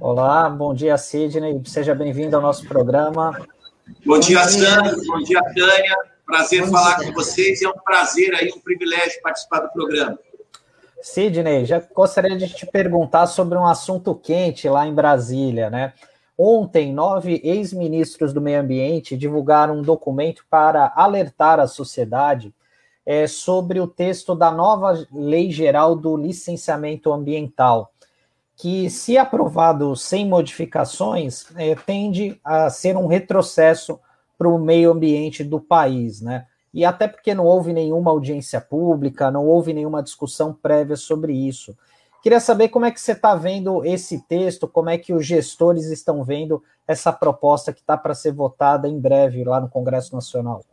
Olá, bom dia, Sidney. Seja bem-vindo ao nosso programa. Bom dia, Sandro. Bom dia, Tânia. Prazer bom falar dia. com vocês. É um prazer aí, um privilégio participar do programa. Sidney, já gostaria de te perguntar sobre um assunto quente lá em Brasília, né? Ontem, nove ex-ministros do meio ambiente divulgaram um documento para alertar a sociedade é, sobre o texto da nova Lei Geral do Licenciamento Ambiental que, se aprovado sem modificações, é, tende a ser um retrocesso para o meio ambiente do país, né? E até porque não houve nenhuma audiência pública, não houve nenhuma discussão prévia sobre isso. Queria saber como é que você está vendo esse texto, como é que os gestores estão vendo essa proposta que está para ser votada em breve lá no Congresso Nacional.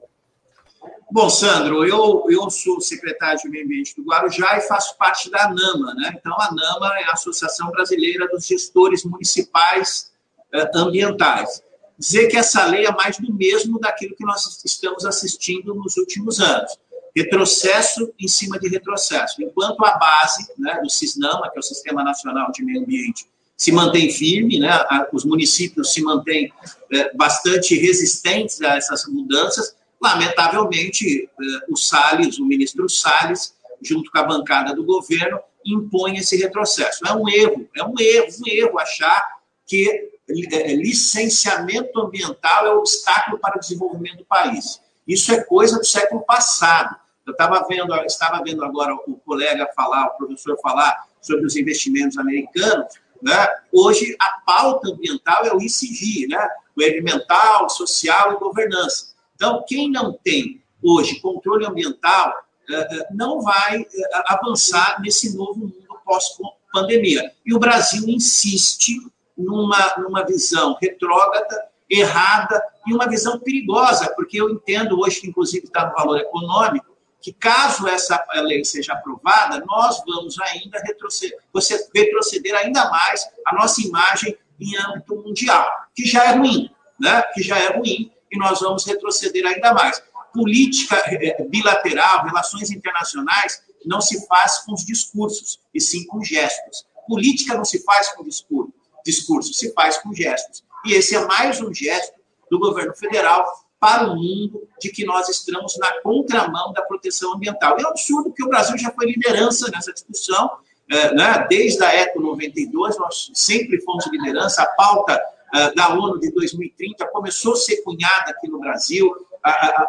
Bom, Sandro, eu, eu sou secretário de Meio Ambiente do Guarujá e faço parte da ANAMA, né? Então, a ANAMA é a Associação Brasileira dos Gestores Municipais eh, Ambientais. Dizer que essa lei é mais do mesmo daquilo que nós estamos assistindo nos últimos anos. Retrocesso em cima de retrocesso. Enquanto a base né, do SISNAMA, que é o Sistema Nacional de Meio Ambiente, se mantém firme, né? os municípios se mantêm eh, bastante resistentes a essas mudanças, Lamentavelmente, eh, o Salles, o ministro Salles, junto com a bancada do governo, impõe esse retrocesso. É um erro, é um erro, um erro achar que licenciamento ambiental é obstáculo para o desenvolvimento do país. Isso é coisa do século passado. Eu estava vendo, estava vendo agora o colega falar, o professor falar sobre os investimentos americanos. Né? Hoje a pauta ambiental é o ICG, né? o ambiental, social e governança. Então, quem não tem hoje controle ambiental eh, não vai avançar nesse novo mundo pós-pandemia. E o Brasil insiste numa, numa visão retrógrada, errada e uma visão perigosa, porque eu entendo hoje, que inclusive está no valor econômico, que caso essa lei seja aprovada, nós vamos ainda retroceder, você retroceder ainda mais a nossa imagem em âmbito mundial, que já é ruim, né? que já é ruim, e nós vamos retroceder ainda mais. Política eh, bilateral, relações internacionais, não se faz com os discursos, e sim com gestos. Política não se faz com discurso, discurso se faz com gestos. E esse é mais um gesto do governo federal para o mundo de que nós estamos na contramão da proteção ambiental. É um absurdo que o Brasil já foi liderança nessa discussão, eh, né? desde a ECO 92, nós sempre fomos liderança, a pauta ah, da ONU de 2030 começou a ser cunhada aqui no Brasil,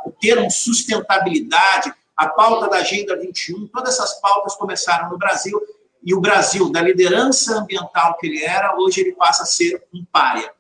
o termo sustentabilidade, a pauta da Agenda 21, todas essas pautas começaram no Brasil, e o Brasil, da liderança ambiental que ele era, hoje ele passa a ser um párea.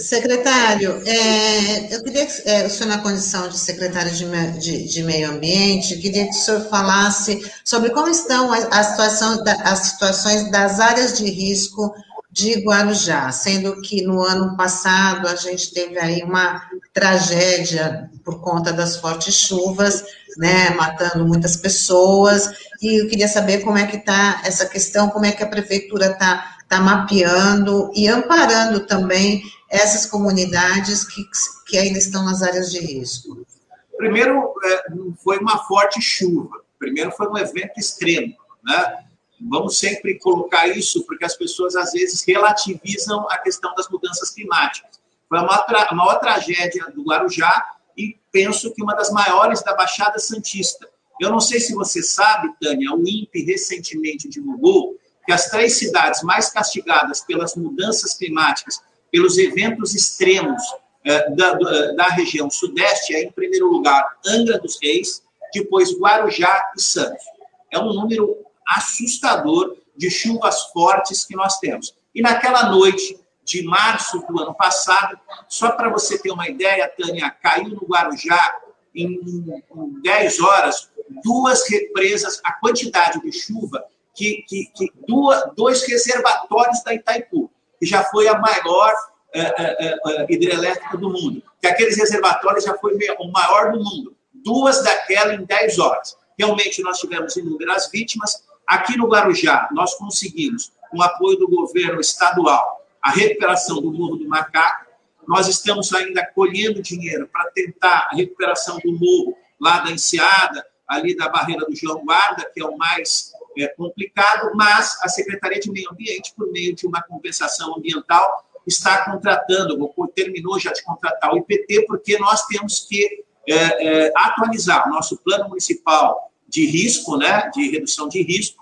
Secretário, é, eu queria que é, o senhor, na condição de secretário de, de, de, Meio Ambiente, queria que o senhor falasse sobre como estão a situação, as situações das áreas de risco de Guarujá, sendo que no ano passado a gente teve aí uma tragédia por conta das fortes chuvas, né, matando muitas pessoas, e eu queria saber como é que está essa questão, como é que a prefeitura está está mapeando e amparando também essas comunidades que, que ainda estão nas áreas de risco? Primeiro, é, foi uma forte chuva. Primeiro, foi um evento extremo. Né? Vamos sempre colocar isso, porque as pessoas, às vezes, relativizam a questão das mudanças climáticas. Foi a maior, a maior tragédia do Guarujá e penso que uma das maiores da Baixada Santista. Eu não sei se você sabe, Tânia, o INPE recentemente divulgou que as três cidades mais castigadas pelas mudanças climáticas, pelos eventos extremos eh, da, eh, da região sudeste, é, em primeiro lugar, Angra dos Reis, depois Guarujá e Santos. É um número assustador de chuvas fortes que nós temos. E naquela noite de março do ano passado, só para você ter uma ideia, Tânia, caiu no Guarujá em, em 10 horas duas represas, a quantidade de chuva que, que, que duas, dois reservatórios da Itaipu, que já foi a maior é, é, é, hidrelétrica do mundo, que aqueles reservatórios já foi o maior do mundo. duas daquela em 10 horas. Realmente, nós tivemos inúmeras vítimas. Aqui no Guarujá, nós conseguimos, com o apoio do governo estadual, a recuperação do Morro do Macaco. Nós estamos ainda colhendo dinheiro para tentar a recuperação do morro lá da Enseada, ali da barreira do João Guarda, que é o mais é, complicado, mas a Secretaria de Meio Ambiente, por meio de uma compensação ambiental, está contratando, ou terminou já de contratar o IPT, porque nós temos que é, é, atualizar o nosso plano municipal de risco, né, de redução de risco,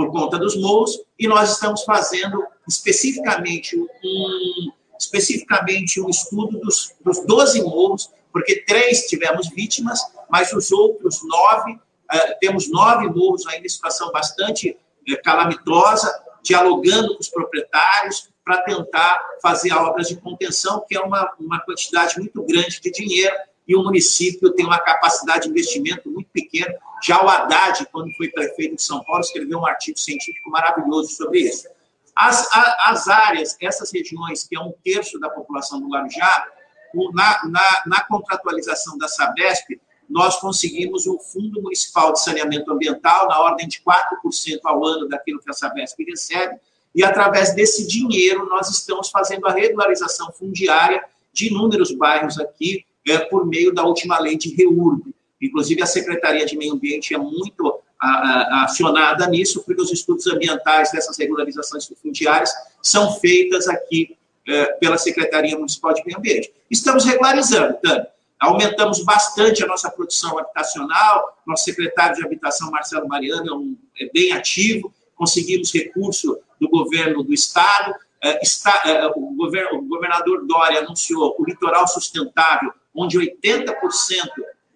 por conta dos morros, e nós estamos fazendo especificamente um, especificamente um estudo dos, dos 12 morros, porque três tivemos vítimas, mas os outros nove, uh, temos nove morros ainda em situação bastante uh, calamitosa, dialogando com os proprietários para tentar fazer obras de contenção, que é uma, uma quantidade muito grande de dinheiro, e o município tem uma capacidade de investimento muito pequena. Já o Haddad, quando foi prefeito de São Paulo, escreveu um artigo científico maravilhoso sobre isso. As, as áreas, essas regiões, que é um terço da população do Guarujá, na, na, na contratualização da Sabesp, nós conseguimos um Fundo Municipal de Saneamento Ambiental na ordem de 4% ao ano daquilo que a Sabesp recebe, e através desse dinheiro nós estamos fazendo a regularização fundiária de inúmeros bairros aqui é, por meio da última lei de REURB. Inclusive, a Secretaria de Meio Ambiente é muito a, a, acionada nisso, porque os estudos ambientais dessas regularizações fundiárias são feitas aqui é, pela Secretaria Municipal de Meio Ambiente. Estamos regularizando, Tânia. Aumentamos bastante a nossa produção habitacional. Nosso secretário de Habitação, Marcelo Mariano, é, um, é bem ativo. Conseguimos recurso do governo do Estado. É, está, é, o, govern, o governador Dória anunciou o litoral sustentável, onde 80%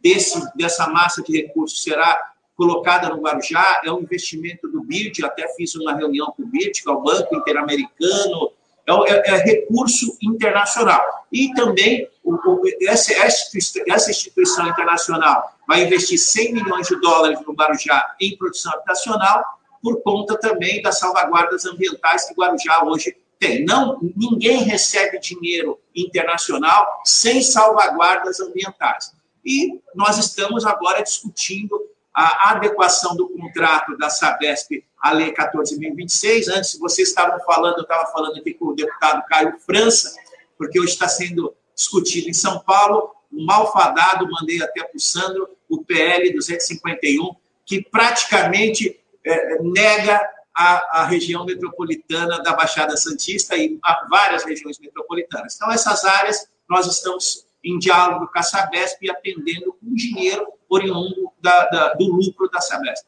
desse, dessa massa de recursos será colocada no Guarujá. É um investimento do BID, até fiz uma reunião com o BID, que é o Banco Interamericano é, é, é recurso internacional. E também o, o, essa, essa instituição internacional vai investir 100 milhões de dólares no Guarujá em produção habitacional, por conta também das salvaguardas ambientais que Guarujá hoje tem. Não, ninguém recebe dinheiro internacional sem salvaguardas ambientais. E nós estamos agora discutindo a adequação do contrato da Sabesp à Lei 14.026. Antes, vocês estavam falando, eu estava falando aqui com o deputado Caio França, porque hoje está sendo discutido em São Paulo, o malfadado, mandei até para o Sandro, o PL 251, que praticamente é, nega a, a, região metropolitana da Baixada Santista e várias regiões metropolitanas. Então, essas áreas nós estamos em diálogo com a Sabesp e atendendo com dinheiro oriundo da, da, do lucro da Sabesp.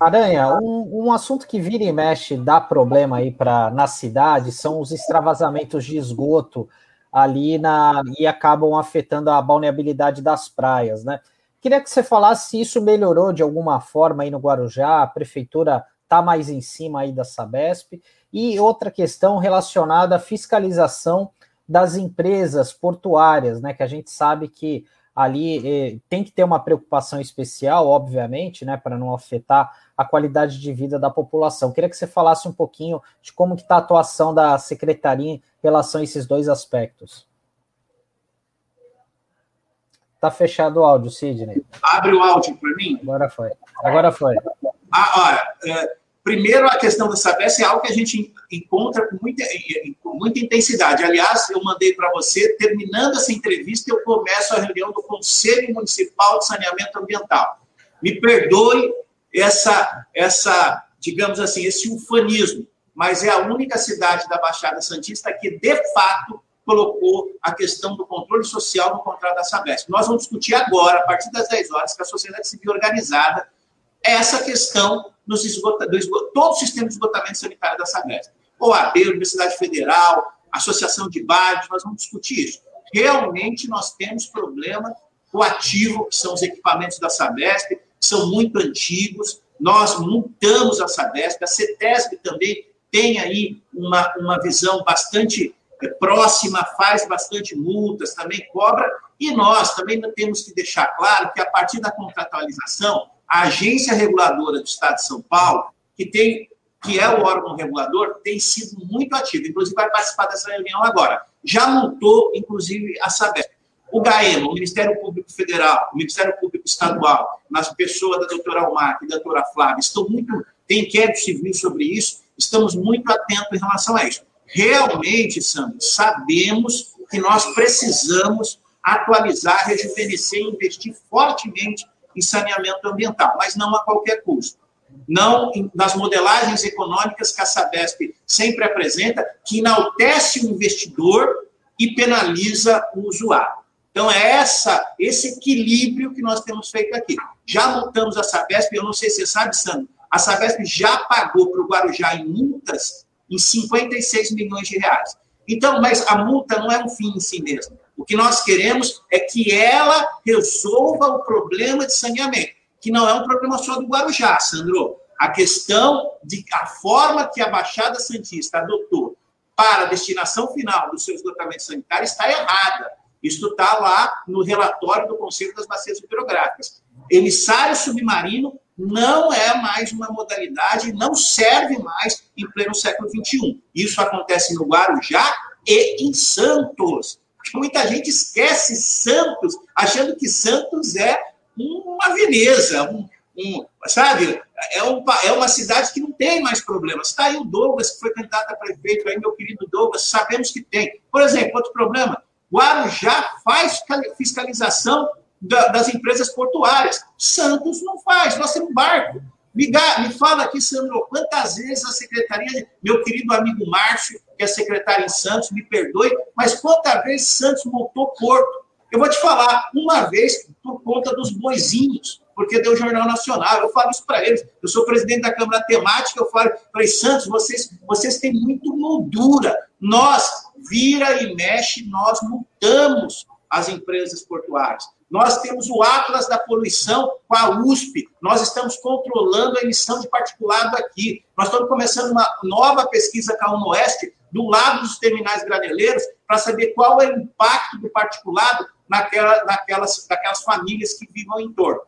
Aranha, um, um, assunto que vira e mexe dá problema aí para na cidade são os extravasamentos de esgoto ali na e acabam afetando a balneabilidade das praias, né? Queria que você falasse se isso melhorou de alguma forma aí no Guarujá, a prefeitura está mais em cima aí da Sabesp. E outra questão relacionada à fiscalização das empresas portuárias, né? Que a gente sabe que ali eh, tem que ter uma preocupação especial, obviamente, né, para não afetar a qualidade de vida da população. Queria que você falasse um pouquinho de como que está a atuação da secretaria em relação a esses dois aspectos. Tá fechado o áudio, Sidney. Abre o áudio para mim. Agora foi. Agora foi. Ah, olha, é, primeiro a questão da Sabesp é algo que a gente encontra com muita, com muita intensidade. Aliás, eu mandei para você, terminando essa entrevista, eu começo a reunião do Conselho Municipal de Saneamento Ambiental. Me perdoe essa, essa digamos assim, esse ufanismo, mas é a única cidade da Baixada Santista que, de fato, colocou a questão do controle social no contrato da Sabesp. Nós vamos discutir agora, a partir das 10 horas, que a sociedade civil organizada, essa questão nos esgota, do esgota, todo o sistema de esgotamento sanitário da Sabesp. OAB, Universidade Federal, Associação de Bairros, nós vamos discutir isso. Realmente nós temos problema com o ativo, que são os equipamentos da Sabesp, que são muito antigos, nós montamos a Sabesp, a CETESB também tem aí uma, uma visão bastante próxima, faz bastante multas, também cobra, e nós também temos que deixar claro que a partir da contratualização, a agência reguladora do Estado de São Paulo, que tem que é o órgão regulador, tem sido muito ativa, inclusive vai participar dessa reunião agora. Já montou, inclusive, a Sabesp. O GAEMA, o Ministério Público Federal, o Ministério Público Estadual, nas pessoas da doutora Almar e da doutora Flávia, estão muito, tem inquérito civil sobre isso, estamos muito atentos em relação a isso. Realmente, Sandro, sabemos que nós precisamos atualizar, rejuvenescer e investir fortemente em saneamento ambiental, mas não a qualquer custo. Não nas modelagens econômicas que a Sabesp sempre apresenta, que enaltece o investidor e penaliza o usuário. Então, é essa, esse equilíbrio que nós temos feito aqui. Já multamos a Sabesp, eu não sei se você sabe, Sandro, a Sabesp já pagou para o Guarujá em multas em 56 milhões de reais. Então, mas a multa não é um fim em si mesmo. O que nós queremos é que ela resolva o problema de saneamento, que não é um problema só do Guarujá, Sandro. A questão de a forma que a Baixada Santista adotou para a destinação final dos seus lotamentos sanitários está errada. Isso está lá no relatório do Conselho das Bacias Hidrográficas. Emissário submarino não é mais uma modalidade, não serve mais em pleno século XXI. Isso acontece no Guarujá e em Santos. Muita gente esquece Santos, achando que Santos é uma Veneza, um, um, sabe? É, um, é uma cidade que não tem mais problemas. Está aí o Douglas, que foi candidato a prefeito, aí, meu querido Douglas, sabemos que tem. Por exemplo, outro problema, Guarujá faz fiscalização das empresas portuárias. Santos não faz, nós temos barco. Me, me fala aqui, Sandro, quantas vezes a secretaria, meu querido amigo Márcio, que é secretário em Santos, me perdoe, mas quantas vezes Santos montou porto? Eu vou te falar, uma vez por conta dos boizinhos, porque deu Jornal Nacional. Eu falo isso para eles. Eu sou presidente da Câmara Temática, eu falo para Santos, vocês, vocês têm muito moldura. Nós, vira e mexe, nós mudamos as empresas portuárias. Nós temos o Atlas da Poluição com a USP. Nós estamos controlando a emissão de particulado aqui. Nós estamos começando uma nova pesquisa com a UNOeste do lado dos terminais graneleiros para saber qual é o impacto do particulado naquela, naquelas, naquelas famílias que vivem em torno.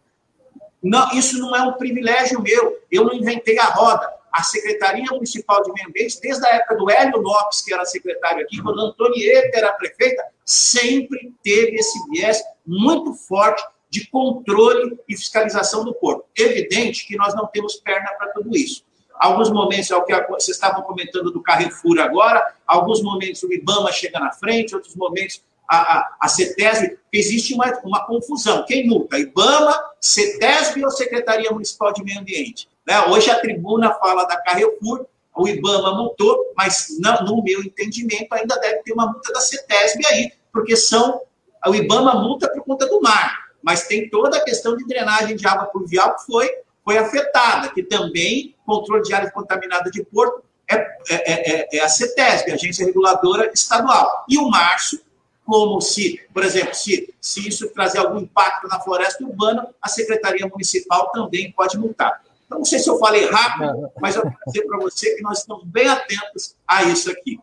Não, isso não é um privilégio meu. Eu não inventei a roda a Secretaria Municipal de Meio Ambiente, desde a época do Hélio Lopes, que era secretário aqui, quando Antonieta era prefeita, sempre teve esse viés muito forte de controle e fiscalização do porto. Evidente que nós não temos perna para tudo isso. Alguns momentos é o que vocês estavam comentando do Carrefour agora, alguns momentos o IBAMA chega na frente, outros momentos a, a, a CETESB, existe uma, uma confusão. Quem multa? IBAMA, CETESB ou Secretaria Municipal de Meio Ambiente? Né? Hoje a tribuna fala da Carrefour, o IBAMA multou, mas não, no meu entendimento ainda deve ter uma multa da CETESB aí, porque são o IBAMA multa por conta do mar, mas tem toda a questão de drenagem de água pluvial que foi, foi afetada, que também controle de área contaminada de porto é, é, é, é a CETESB, a Agência Reguladora Estadual. E o março, como se, por exemplo, se, se isso trazer algum impacto na floresta urbana, a Secretaria Municipal também pode multar. Então, não sei se eu falei rápido, mas eu vou dizer para você que nós estamos bem atentos a isso aqui.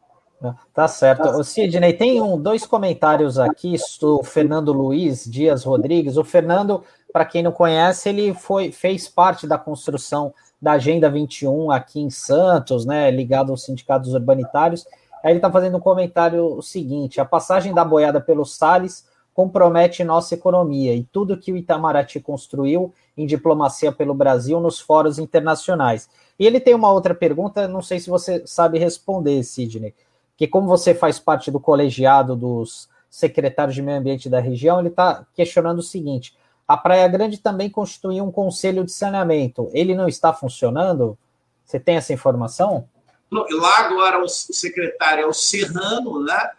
Tá certo. O Sidney, tem um, dois comentários aqui do Fernando Luiz Dias Rodrigues. O Fernando, para quem não conhece, ele foi, fez parte da construção da Agenda 21 aqui em Santos, né, ligado aos sindicatos urbanitários. Aí ele está fazendo um comentário o seguinte: a passagem da boiada pelos Salles compromete nossa economia e tudo que o Itamaraty construiu em diplomacia pelo Brasil nos fóruns internacionais. E ele tem uma outra pergunta, não sei se você sabe responder, Sidney, que como você faz parte do colegiado dos secretários de meio ambiente da região, ele está questionando o seguinte: a Praia Grande também constituiu um conselho de saneamento. Ele não está funcionando? Você tem essa informação? Lá agora o secretário é o Serrano, né?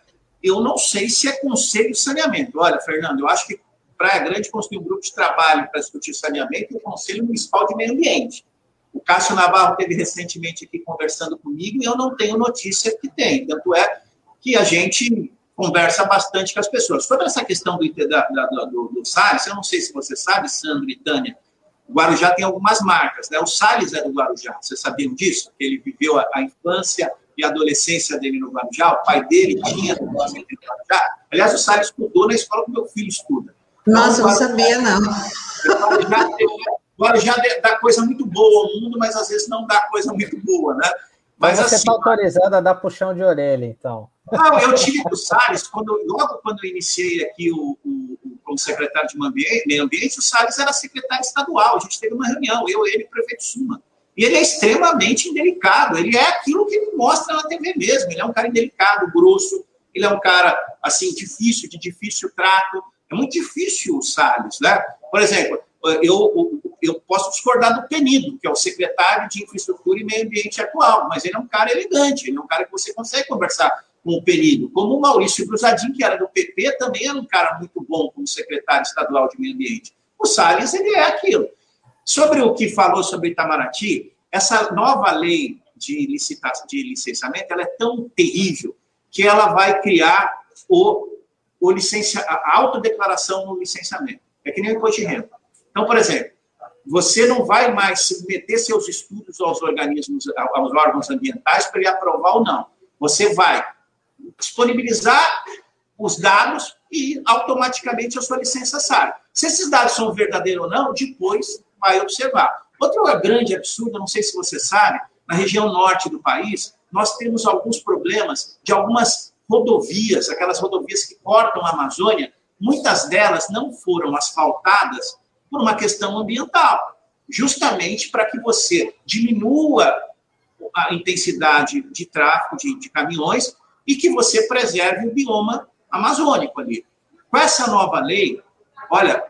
eu não sei se é conselho de saneamento. Olha, Fernando, eu acho que Praia Grande construiu um grupo de trabalho para discutir saneamento e o Conselho Municipal de Meio Ambiente. O Cássio Navarro teve recentemente aqui conversando comigo e eu não tenho notícia que tem. Tanto é que a gente conversa bastante com as pessoas. Sobre essa questão do, da, da, do, do Salles, eu não sei se você sabe, Sandro e Tânia, o Guarujá tem algumas marcas. Né? O Salles é do Guarujá, vocês sabiam disso? Ele viveu a, a infância e adolescência dele no Guarujá, o pai dele tinha no Guarujá. Aliás, o Salles estudou na escola que meu filho estuda. Nossa, então, não sabia, não. O Guarujá dá coisa muito boa ao mundo, mas às vezes não dá coisa muito boa, né? Mas você está assim, autorizado a dar puxão de orelha, então. Não, eu tive com o Salles, quando, logo quando eu iniciei aqui o, o, o como secretário de meio ambiente, o Salles era secretário estadual. A gente teve uma reunião, eu, ele e o prefeito Suma. E ele é extremamente indelicado. Ele é aquilo que ele mostra na TV mesmo. Ele é um cara indelicado, grosso. Ele é um cara, assim, difícil, de difícil trato. É muito difícil o Salles, né? Por exemplo, eu, eu posso discordar do Penido, que é o secretário de Infraestrutura e Meio Ambiente atual, mas ele é um cara elegante, ele é um cara que você consegue conversar com o Penido. Como o Maurício Cruzadinho, que era do PP, também era um cara muito bom como secretário estadual de Meio Ambiente. O Salles, ele é aquilo. Sobre o que falou sobre Itamaraty, essa nova lei de, licitação, de licenciamento ela é tão terrível que ela vai criar o, o licencia, a autodeclaração no licenciamento. É que nem o imposto de renda. Então, por exemplo, você não vai mais submeter seus estudos aos organismos, aos órgãos ambientais para ele aprovar ou não. Você vai disponibilizar os dados e automaticamente a sua licença sai. Se esses dados são verdadeiros ou não, depois vai observar. Outro grande absurdo, não sei se você sabe, na região norte do país, nós temos alguns problemas de algumas rodovias, aquelas rodovias que cortam a Amazônia, muitas delas não foram asfaltadas por uma questão ambiental, justamente para que você diminua a intensidade de tráfego de, de caminhões e que você preserve o bioma amazônico ali. Com essa nova lei, olha,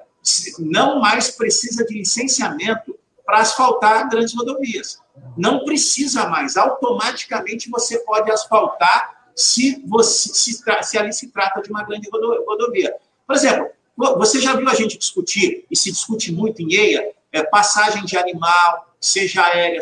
não mais precisa de licenciamento para asfaltar grandes rodovias. Não precisa mais. Automaticamente você pode asfaltar se, você, se, se ali se trata de uma grande rodovia. Por exemplo, você já viu a gente discutir, e se discute muito em EIA, é, passagem de animal, seja aérea,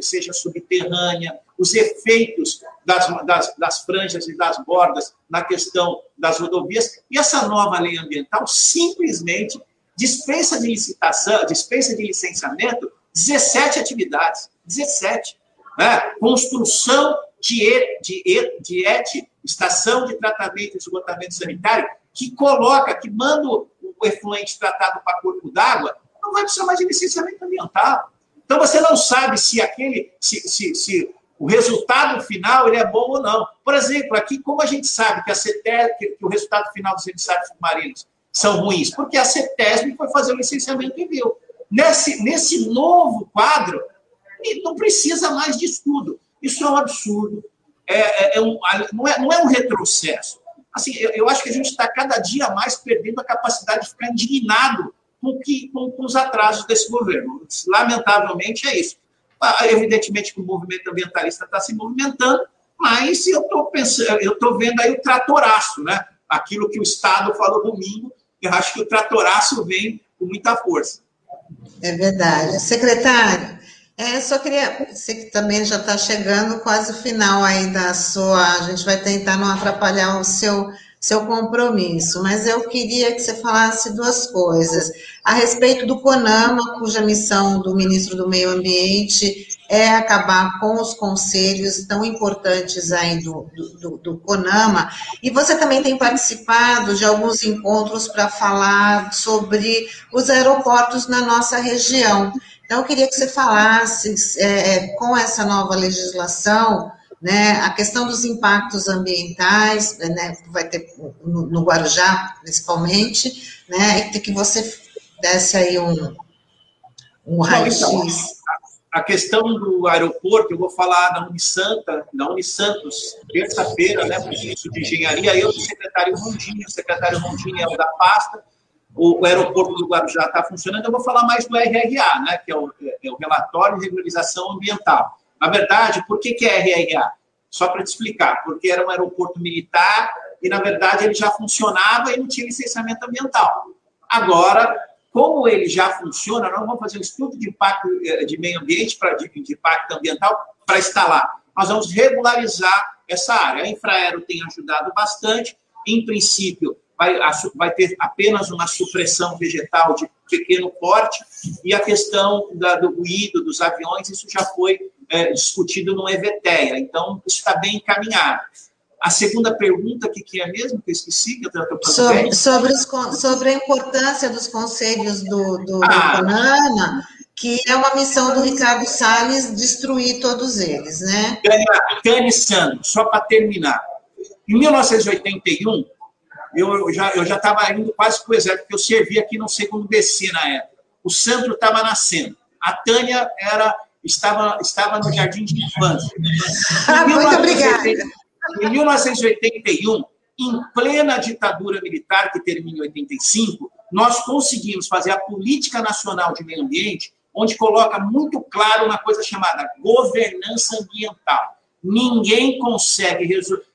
seja subterrânea, os efeitos das, das, das, franjas e das bordas na questão das rodovias. E essa nova lei ambiental simplesmente dispensa de licitação, dispensa de licenciamento 17 atividades. 17. Né? Construção de, de, de ET, estação de tratamento e esgotamento sanitário, que coloca, que manda o efluente tratado para corpo d'água, não vai precisar mais de licenciamento ambiental. Então você não sabe se aquele, se, se, se o resultado final ele é bom ou não. Por exemplo, aqui, como a gente sabe que, a CETES, que, que o resultado final dos emissários submarinos são ruins? Porque a CETESB foi fazer o licenciamento e viu. Nesse, nesse novo quadro, não precisa mais de estudo. Isso é um absurdo. É, é, é um, não, é, não é um retrocesso assim, eu, eu acho que a gente está cada dia mais perdendo a capacidade de ficar indignado com, que, com, com os atrasos desse governo. Lamentavelmente é isso. Ah, evidentemente que o movimento ambientalista está se movimentando, mas eu estou eu estou vendo aí o tratoraço, né? Aquilo que o Estado falou domingo, eu acho que o tratoraço vem com muita força. É verdade. Secretário, é, só queria, você que também já está chegando quase o final aí da sua, a gente vai tentar não atrapalhar o seu, seu compromisso, mas eu queria que você falasse duas coisas. A respeito do CONAMA, cuja missão do ministro do Meio Ambiente é acabar com os conselhos tão importantes aí do, do, do CONAMA, e você também tem participado de alguns encontros para falar sobre os aeroportos na nossa região. Então, eu queria que você falasse, é, é, com essa nova legislação, né, a questão dos impactos ambientais, né, vai ter no, no Guarujá, principalmente, né, e que você desse aí um, um raio-x. Então, a questão do aeroporto, eu vou falar da Unisanta, da Unisantos, terça-feira, né, ministro de Engenharia, eu, o secretário Rondinho, o secretário Rondinho é o da pasta, o, aeroporto do Guarujá está funcionando, eu vou falar mais do RRA, né, que é o, é o Relatório de Regularização Ambiental. Na verdade, por que, que é RRA? Só para te explicar, porque era um aeroporto militar e, na verdade, ele já funcionava e não tinha licenciamento ambiental. Agora, como ele já funciona, nós vamos fazer um estudo de impacto eh, de meio ambiente, para de, de impacto ambiental, para instalar. Nós vamos regularizar essa área. A Infraero tem ajudado bastante. Em princípio, vai, vai ter apenas uma supressão vegetal de pequeno porte, e a questão da, do ruído dos aviões, isso já foi é, discutido no EVTEA, então isso está bem encaminhado. A segunda pergunta, que, que é mesmo, que eu esqueci, que eu estou sobre, sobre, os, sobre a importância dos conselhos do, do, ah, do que é uma missão do Ricardo Salles destruir todos eles, né? Tânia Sandro, só para terminar. Em 1981, eu já eu já estava indo quase para o exército, porque eu servi aqui no segundo BC na época. O Sandro estava nascendo. A Tânia era estava estava no jardim de infância. Muito obrigada. Em 1981, em plena ditadura militar que termina em 85, nós conseguimos fazer a política nacional de meio ambiente, onde coloca muito claro uma coisa chamada governança ambiental. Ninguém consegue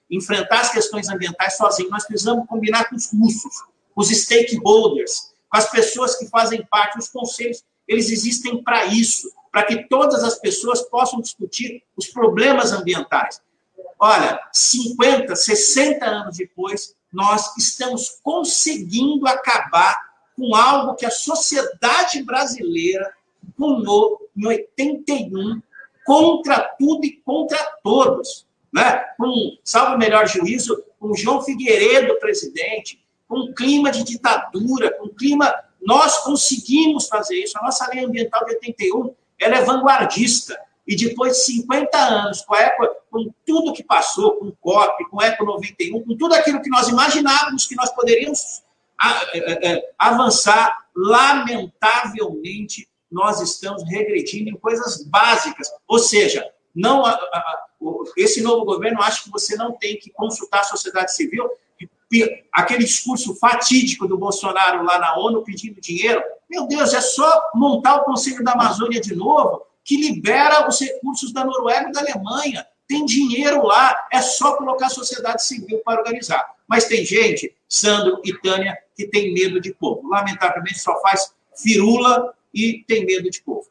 enfrentar as questões ambientais sozinho. Nós precisamos combinar com os russos, os stakeholders, com as pessoas que fazem parte, os conselhos, eles existem para isso, para que todas as pessoas possam discutir os problemas ambientais. Olha, 50, 60 anos depois, nós estamos conseguindo acabar com algo que a sociedade brasileira pulou em 81 contra tudo e contra todos. Né? Com, salvo o melhor juízo, com João Figueiredo presidente, com um clima de ditadura, com um clima. Nós conseguimos fazer isso. A nossa lei ambiental de 81 ela é vanguardista. E depois de 50 anos, com, a Eco, com tudo que passou, com o COP, com o Eco 91, com tudo aquilo que nós imaginávamos que nós poderíamos é, é, avançar, lamentavelmente, nós estamos regredindo em coisas básicas. Ou seja, não esse novo governo acha que você não tem que consultar a sociedade civil. Aquele discurso fatídico do Bolsonaro lá na ONU pedindo dinheiro. Meu Deus, é só montar o Conselho da Amazônia de novo, que libera os recursos da Noruega e da Alemanha. Tem dinheiro lá, é só colocar a sociedade civil para organizar. Mas tem gente, Sandro e Tânia, que tem medo de povo. Lamentavelmente, só faz firula e tem medo de povo.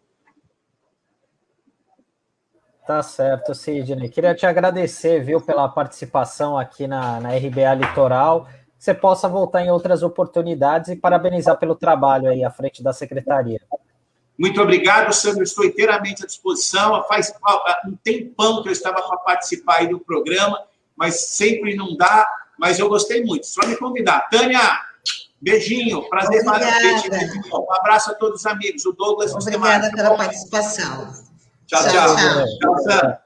Tá certo, Sidney. Queria te agradecer, viu, pela participação aqui na, na RBA Litoral. Que você possa voltar em outras oportunidades e parabenizar pelo trabalho aí à frente da secretaria. Muito obrigado, Sandro. Estou inteiramente à disposição. Faz um tempão que eu estava para participar aí do programa, mas sempre não dá. Mas eu gostei muito. Só me convidar. Tânia, beijinho. Prazer maravilhoso. Um abraço a todos os amigos. O Douglas. Obrigada pela participação. 加价加价